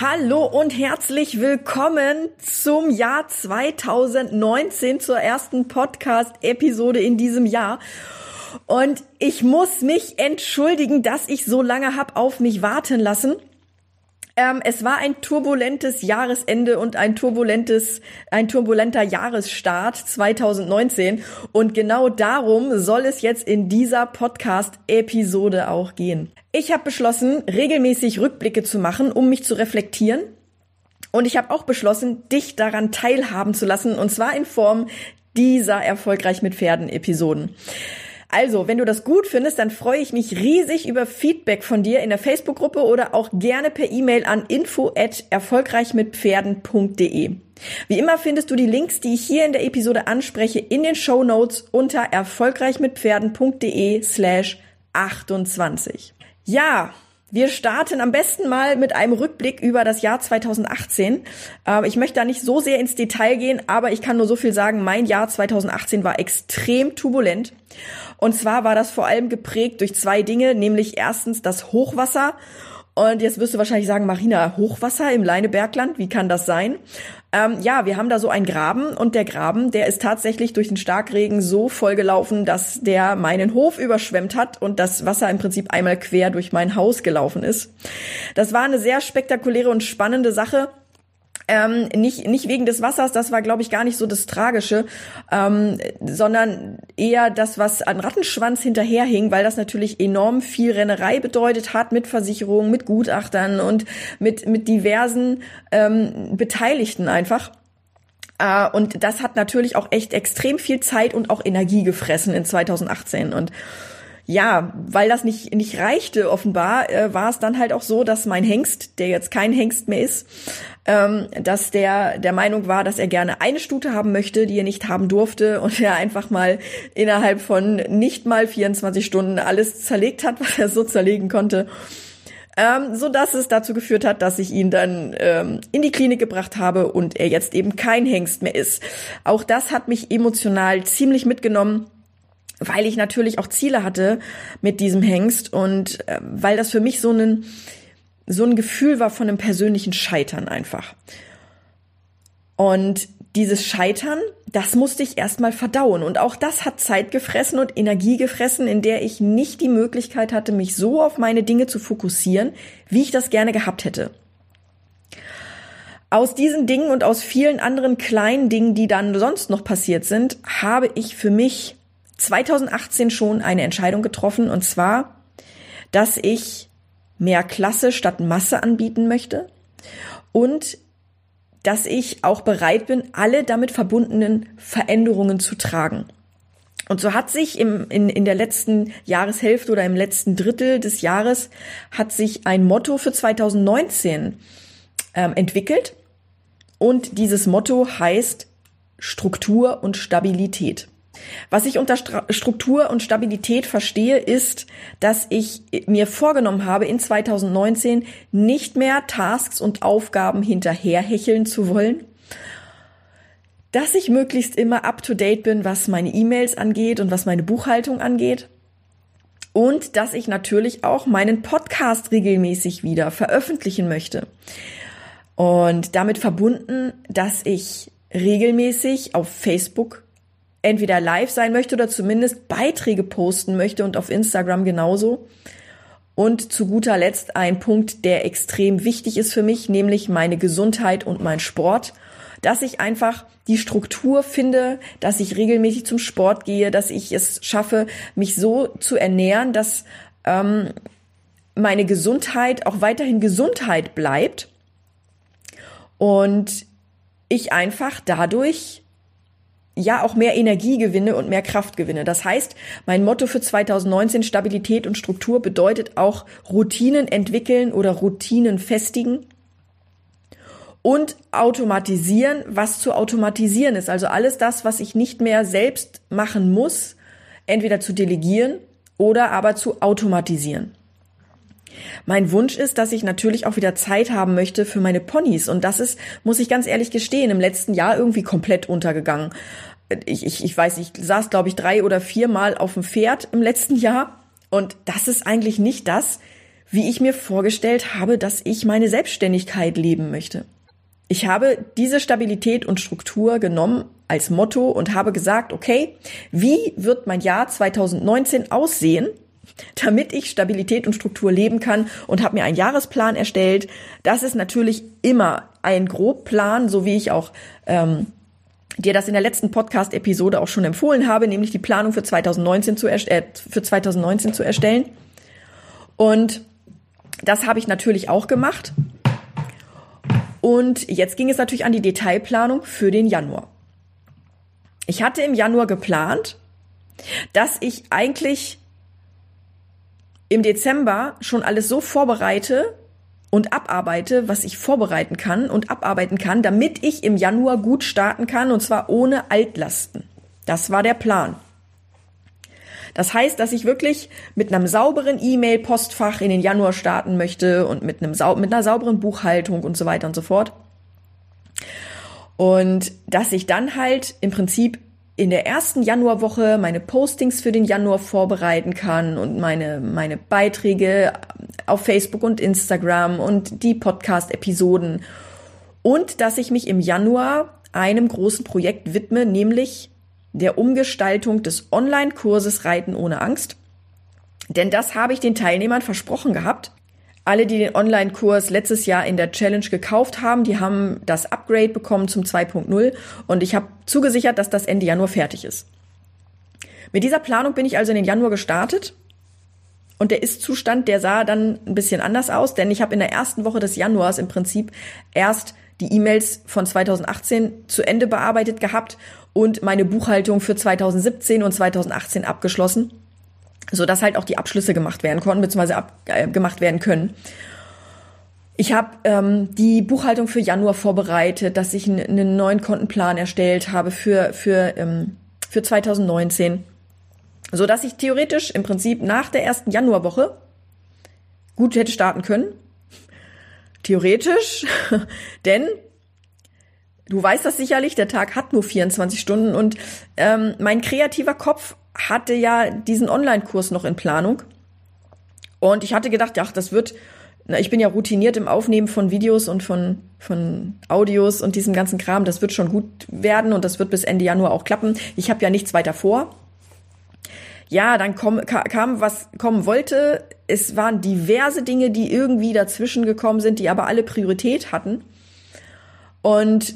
Hallo und herzlich willkommen zum Jahr 2019, zur ersten Podcast-Episode in diesem Jahr. Und ich muss mich entschuldigen, dass ich so lange hab auf mich warten lassen. Ähm, es war ein turbulentes Jahresende und ein turbulentes, ein turbulenter Jahresstart 2019. Und genau darum soll es jetzt in dieser Podcast-Episode auch gehen. Ich habe beschlossen, regelmäßig Rückblicke zu machen, um mich zu reflektieren. Und ich habe auch beschlossen, dich daran teilhaben zu lassen, und zwar in Form dieser Erfolgreich mit Pferden Episoden. Also, wenn du das gut findest, dann freue ich mich riesig über Feedback von dir in der Facebook-Gruppe oder auch gerne per E-Mail an info at erfolgreichmitpferden.de. Wie immer findest du die Links, die ich hier in der Episode anspreche, in den Show Notes unter erfolgreichmitpferden.de slash 28. Ja, wir starten am besten mal mit einem Rückblick über das Jahr 2018. Ähm, ich möchte da nicht so sehr ins Detail gehen, aber ich kann nur so viel sagen, mein Jahr 2018 war extrem turbulent. Und zwar war das vor allem geprägt durch zwei Dinge, nämlich erstens das Hochwasser und jetzt wirst du wahrscheinlich sagen, Marina, Hochwasser im Leinebergland, wie kann das sein? Ähm, ja, wir haben da so einen Graben und der Graben, der ist tatsächlich durch den Starkregen so vollgelaufen, dass der meinen Hof überschwemmt hat und das Wasser im Prinzip einmal quer durch mein Haus gelaufen ist. Das war eine sehr spektakuläre und spannende Sache. Ähm, nicht, nicht wegen des Wassers, das war, glaube ich, gar nicht so das Tragische, ähm, sondern eher das, was an Rattenschwanz hinterherhing, weil das natürlich enorm viel Rennerei bedeutet hat mit Versicherungen, mit Gutachtern und mit, mit diversen ähm, Beteiligten einfach. Uh, und das hat natürlich auch echt extrem viel Zeit und auch Energie gefressen in 2018. Und ja, weil das nicht, nicht reichte offenbar, äh, war es dann halt auch so, dass mein Hengst, der jetzt kein Hengst mehr ist, ähm, dass der der Meinung war, dass er gerne eine Stute haben möchte, die er nicht haben durfte und er einfach mal innerhalb von nicht mal 24 Stunden alles zerlegt hat, was er so zerlegen konnte. Ähm, so dass es dazu geführt hat, dass ich ihn dann ähm, in die Klinik gebracht habe und er jetzt eben kein Hengst mehr ist. Auch das hat mich emotional ziemlich mitgenommen weil ich natürlich auch Ziele hatte mit diesem Hengst und äh, weil das für mich so ein so ein Gefühl war von einem persönlichen Scheitern einfach. Und dieses Scheitern, das musste ich erstmal verdauen. Und auch das hat Zeit gefressen und Energie gefressen, in der ich nicht die Möglichkeit hatte, mich so auf meine Dinge zu fokussieren, wie ich das gerne gehabt hätte. Aus diesen Dingen und aus vielen anderen kleinen Dingen, die dann sonst noch passiert sind, habe ich für mich 2018 schon eine Entscheidung getroffen und zwar, dass ich mehr Klasse statt Masse anbieten möchte und dass ich auch bereit bin, alle damit verbundenen Veränderungen zu tragen. Und so hat sich im, in, in der letzten Jahreshälfte oder im letzten Drittel des Jahres hat sich ein Motto für 2019 ähm, entwickelt. Und dieses Motto heißt Struktur und Stabilität. Was ich unter Struktur und Stabilität verstehe, ist, dass ich mir vorgenommen habe, in 2019 nicht mehr Tasks und Aufgaben hinterherhecheln zu wollen, dass ich möglichst immer up-to-date bin, was meine E-Mails angeht und was meine Buchhaltung angeht. Und dass ich natürlich auch meinen Podcast regelmäßig wieder veröffentlichen möchte. Und damit verbunden, dass ich regelmäßig auf Facebook entweder live sein möchte oder zumindest Beiträge posten möchte und auf Instagram genauso. Und zu guter Letzt ein Punkt, der extrem wichtig ist für mich, nämlich meine Gesundheit und mein Sport. Dass ich einfach die Struktur finde, dass ich regelmäßig zum Sport gehe, dass ich es schaffe, mich so zu ernähren, dass ähm, meine Gesundheit auch weiterhin Gesundheit bleibt und ich einfach dadurch ja auch mehr Energie gewinne und mehr Kraft gewinne. Das heißt, mein Motto für 2019 Stabilität und Struktur bedeutet auch Routinen entwickeln oder Routinen festigen und automatisieren, was zu automatisieren ist. Also alles das, was ich nicht mehr selbst machen muss, entweder zu delegieren oder aber zu automatisieren. Mein Wunsch ist, dass ich natürlich auch wieder Zeit haben möchte für meine Ponys. Und das ist, muss ich ganz ehrlich gestehen, im letzten Jahr irgendwie komplett untergegangen. Ich, ich, ich weiß, ich saß, glaube ich, drei oder viermal auf dem Pferd im letzten Jahr. Und das ist eigentlich nicht das, wie ich mir vorgestellt habe, dass ich meine Selbstständigkeit leben möchte. Ich habe diese Stabilität und Struktur genommen als Motto und habe gesagt, okay, wie wird mein Jahr 2019 aussehen? Damit ich Stabilität und Struktur leben kann und habe mir einen Jahresplan erstellt. Das ist natürlich immer ein Grobplan, so wie ich auch ähm, dir das in der letzten Podcast-Episode auch schon empfohlen habe, nämlich die Planung für 2019 zu, äh, für 2019 zu erstellen. Und das habe ich natürlich auch gemacht. Und jetzt ging es natürlich an die Detailplanung für den Januar. Ich hatte im Januar geplant, dass ich eigentlich im Dezember schon alles so vorbereite und abarbeite, was ich vorbereiten kann und abarbeiten kann, damit ich im Januar gut starten kann und zwar ohne Altlasten. Das war der Plan. Das heißt, dass ich wirklich mit einem sauberen E-Mail-Postfach in den Januar starten möchte und mit, einem sau mit einer sauberen Buchhaltung und so weiter und so fort. Und dass ich dann halt im Prinzip in der ersten Januarwoche meine Postings für den Januar vorbereiten kann und meine, meine Beiträge auf Facebook und Instagram und die Podcast-Episoden. Und dass ich mich im Januar einem großen Projekt widme, nämlich der Umgestaltung des Online-Kurses Reiten ohne Angst. Denn das habe ich den Teilnehmern versprochen gehabt. Alle, die den Online-Kurs letztes Jahr in der Challenge gekauft haben, die haben das Upgrade bekommen zum 2.0 und ich habe zugesichert, dass das Ende Januar fertig ist. Mit dieser Planung bin ich also in den Januar gestartet. Und der Ist-Zustand, der sah dann ein bisschen anders aus, denn ich habe in der ersten Woche des Januars im Prinzip erst die E-Mails von 2018 zu Ende bearbeitet gehabt und meine Buchhaltung für 2017 und 2018 abgeschlossen so dass halt auch die Abschlüsse gemacht werden konnten, beziehungsweise ab, äh, gemacht werden können. Ich habe ähm, die Buchhaltung für Januar vorbereitet, dass ich einen neuen Kontenplan erstellt habe für, für, ähm, für 2019, so dass ich theoretisch im Prinzip nach der ersten Januarwoche gut hätte starten können. Theoretisch, denn du weißt das sicherlich, der Tag hat nur 24 Stunden und ähm, mein kreativer Kopf hatte ja diesen Online-Kurs noch in Planung. Und ich hatte gedacht, ja, das wird, na, ich bin ja routiniert im Aufnehmen von Videos und von, von Audios und diesem ganzen Kram. Das wird schon gut werden und das wird bis Ende Januar auch klappen. Ich habe ja nichts weiter vor. Ja, dann komm, kam, was kommen wollte. Es waren diverse Dinge, die irgendwie dazwischen gekommen sind, die aber alle Priorität hatten. Und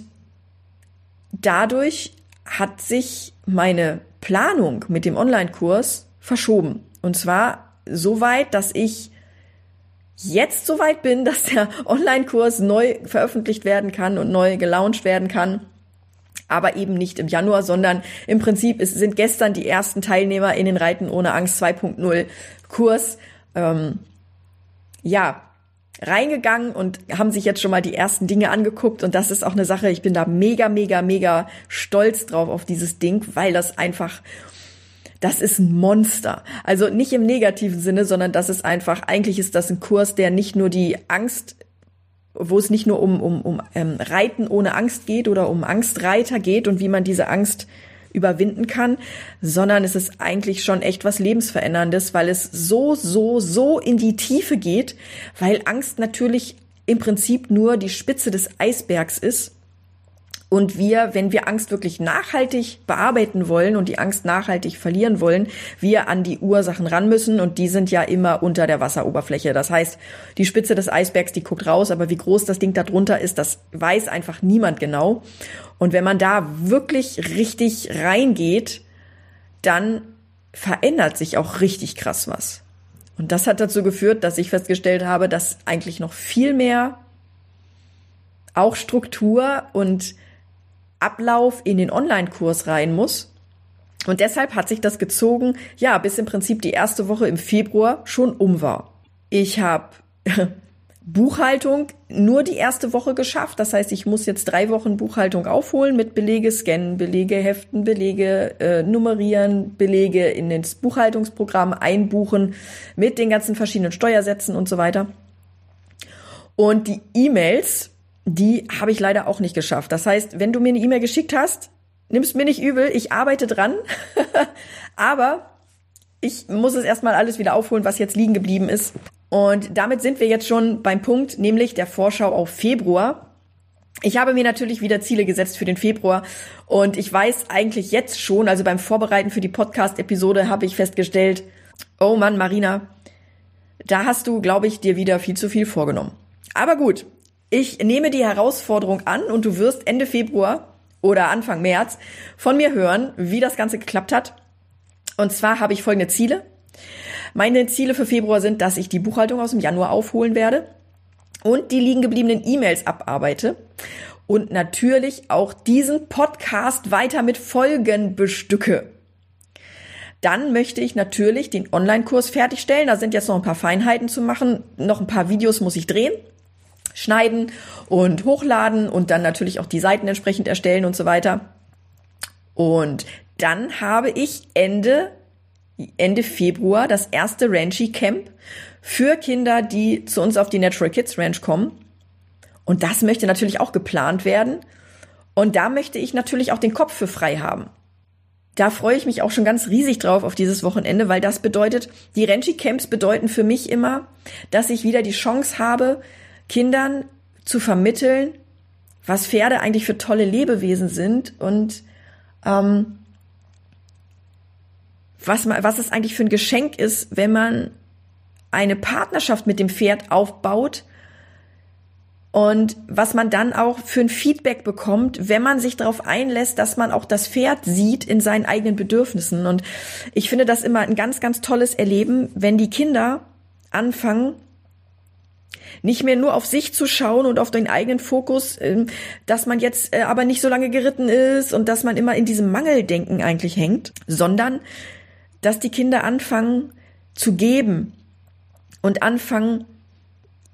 dadurch hat sich meine Planung mit dem Online-Kurs verschoben. Und zwar so weit, dass ich jetzt so weit bin, dass der Online-Kurs neu veröffentlicht werden kann und neu gelauncht werden kann. Aber eben nicht im Januar, sondern im Prinzip es sind gestern die ersten Teilnehmer in den Reiten ohne Angst 2.0 Kurs ähm, ja reingegangen und haben sich jetzt schon mal die ersten Dinge angeguckt und das ist auch eine Sache, ich bin da mega, mega, mega stolz drauf auf dieses Ding, weil das einfach, das ist ein Monster. Also nicht im negativen Sinne, sondern das ist einfach, eigentlich ist das ein Kurs, der nicht nur die Angst wo es nicht nur um, um, um ähm, Reiten ohne Angst geht oder um Angstreiter geht und wie man diese Angst überwinden kann, sondern es ist eigentlich schon echt was Lebensveränderndes, weil es so, so, so in die Tiefe geht, weil Angst natürlich im Prinzip nur die Spitze des Eisbergs ist. Und wir, wenn wir Angst wirklich nachhaltig bearbeiten wollen und die Angst nachhaltig verlieren wollen, wir an die Ursachen ran müssen und die sind ja immer unter der Wasseroberfläche. Das heißt, die Spitze des Eisbergs, die guckt raus, aber wie groß das Ding da drunter ist, das weiß einfach niemand genau. Und wenn man da wirklich richtig reingeht, dann verändert sich auch richtig krass was. Und das hat dazu geführt, dass ich festgestellt habe, dass eigentlich noch viel mehr auch Struktur und Ablauf in den Online-Kurs rein muss. Und deshalb hat sich das gezogen, ja, bis im Prinzip die erste Woche im Februar schon um war. Ich habe Buchhaltung nur die erste Woche geschafft. Das heißt, ich muss jetzt drei Wochen Buchhaltung aufholen mit Belege scannen, Belege heften, Belege äh, nummerieren, Belege in das Buchhaltungsprogramm einbuchen mit den ganzen verschiedenen Steuersätzen und so weiter. Und die E-Mails, die habe ich leider auch nicht geschafft. Das heißt, wenn du mir eine E-Mail geschickt hast, nimm's mir nicht übel, ich arbeite dran, aber ich muss es erstmal alles wieder aufholen, was jetzt liegen geblieben ist. Und damit sind wir jetzt schon beim Punkt, nämlich der Vorschau auf Februar. Ich habe mir natürlich wieder Ziele gesetzt für den Februar und ich weiß eigentlich jetzt schon, also beim Vorbereiten für die Podcast-Episode habe ich festgestellt, oh Mann, Marina, da hast du, glaube ich, dir wieder viel zu viel vorgenommen. Aber gut, ich nehme die Herausforderung an und du wirst Ende Februar oder Anfang März von mir hören, wie das Ganze geklappt hat. Und zwar habe ich folgende Ziele. Meine Ziele für Februar sind, dass ich die Buchhaltung aus dem Januar aufholen werde und die liegen gebliebenen E-Mails abarbeite und natürlich auch diesen Podcast weiter mit Folgen bestücke. Dann möchte ich natürlich den Online-Kurs fertigstellen. Da sind jetzt noch ein paar Feinheiten zu machen. Noch ein paar Videos muss ich drehen, schneiden und hochladen und dann natürlich auch die Seiten entsprechend erstellen und so weiter. Und dann habe ich Ende Ende Februar das erste Ranchi Camp für Kinder, die zu uns auf die Natural Kids Ranch kommen. Und das möchte natürlich auch geplant werden. Und da möchte ich natürlich auch den Kopf für frei haben. Da freue ich mich auch schon ganz riesig drauf auf dieses Wochenende, weil das bedeutet, die Ranchi Camps bedeuten für mich immer, dass ich wieder die Chance habe, Kindern zu vermitteln, was Pferde eigentlich für tolle Lebewesen sind und ähm, was, was es eigentlich für ein Geschenk ist, wenn man eine Partnerschaft mit dem Pferd aufbaut und was man dann auch für ein Feedback bekommt, wenn man sich darauf einlässt, dass man auch das Pferd sieht in seinen eigenen Bedürfnissen. Und ich finde das immer ein ganz, ganz tolles Erleben, wenn die Kinder anfangen, nicht mehr nur auf sich zu schauen und auf den eigenen Fokus, ähm, dass man jetzt äh, aber nicht so lange geritten ist und dass man immer in diesem Mangeldenken eigentlich hängt, sondern dass die Kinder anfangen zu geben und anfangen,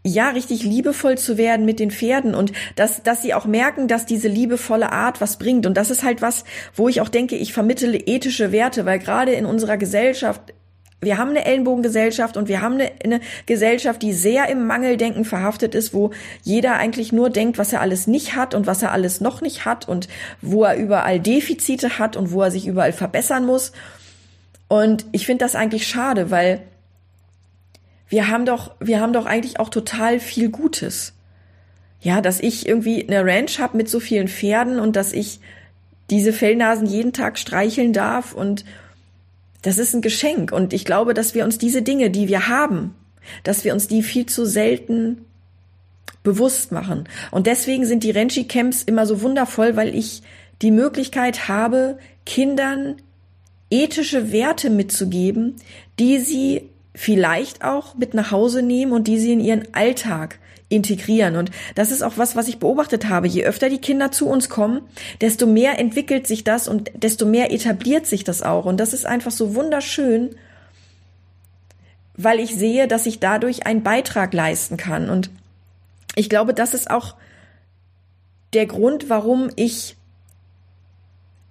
ja, richtig liebevoll zu werden mit den Pferden und dass, dass sie auch merken, dass diese liebevolle Art was bringt. Und das ist halt was, wo ich auch denke, ich vermittle ethische Werte, weil gerade in unserer Gesellschaft, wir haben eine Ellenbogengesellschaft und wir haben eine, eine Gesellschaft, die sehr im Mangeldenken verhaftet ist, wo jeder eigentlich nur denkt, was er alles nicht hat und was er alles noch nicht hat und wo er überall Defizite hat und wo er sich überall verbessern muss. Und ich finde das eigentlich schade, weil wir haben doch, wir haben doch eigentlich auch total viel Gutes. Ja, dass ich irgendwie eine Ranch habe mit so vielen Pferden und dass ich diese Fellnasen jeden Tag streicheln darf und das ist ein Geschenk. Und ich glaube, dass wir uns diese Dinge, die wir haben, dass wir uns die viel zu selten bewusst machen. Und deswegen sind die Renchi Camps immer so wundervoll, weil ich die Möglichkeit habe, Kindern ethische Werte mitzugeben, die sie vielleicht auch mit nach Hause nehmen und die sie in ihren Alltag integrieren. Und das ist auch was, was ich beobachtet habe. Je öfter die Kinder zu uns kommen, desto mehr entwickelt sich das und desto mehr etabliert sich das auch. Und das ist einfach so wunderschön, weil ich sehe, dass ich dadurch einen Beitrag leisten kann. Und ich glaube, das ist auch der Grund, warum ich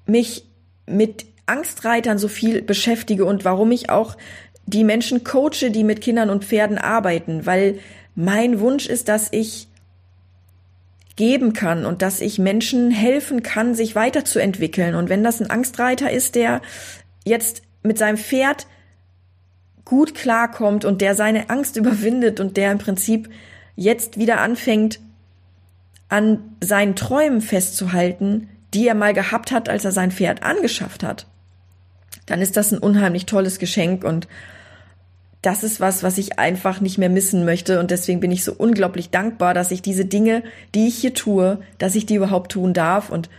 mich mit Angstreitern so viel beschäftige und warum ich auch die Menschen coache, die mit Kindern und Pferden arbeiten, weil mein Wunsch ist, dass ich geben kann und dass ich Menschen helfen kann, sich weiterzuentwickeln. Und wenn das ein Angstreiter ist, der jetzt mit seinem Pferd gut klarkommt und der seine Angst überwindet und der im Prinzip jetzt wieder anfängt, an seinen Träumen festzuhalten, die er mal gehabt hat, als er sein Pferd angeschafft hat, dann ist das ein unheimlich tolles Geschenk und das ist was, was ich einfach nicht mehr missen möchte und deswegen bin ich so unglaublich dankbar, dass ich diese Dinge, die ich hier tue, dass ich die überhaupt tun darf und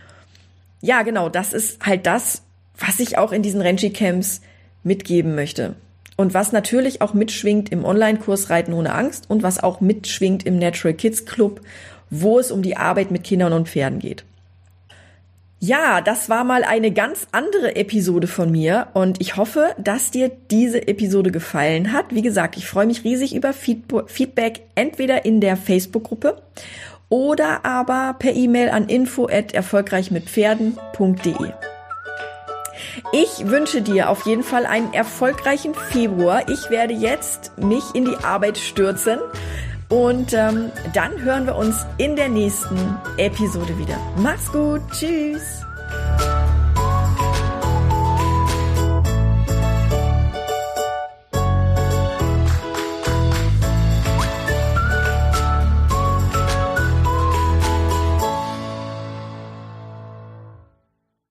ja, genau, das ist halt das, was ich auch in diesen Renchi Camps mitgeben möchte. Und was natürlich auch mitschwingt im Online-Kurs Reiten ohne Angst und was auch mitschwingt im Natural Kids Club, wo es um die Arbeit mit Kindern und Pferden geht. Ja, das war mal eine ganz andere Episode von mir und ich hoffe, dass dir diese Episode gefallen hat. Wie gesagt, ich freue mich riesig über Feedback, entweder in der Facebook-Gruppe oder aber per E-Mail an info at erfolgreichmitpferden.de. Ich wünsche dir auf jeden Fall einen erfolgreichen Februar. Ich werde jetzt mich in die Arbeit stürzen und ähm, dann hören wir uns in der nächsten Episode wieder. Mach's gut. Tschüss.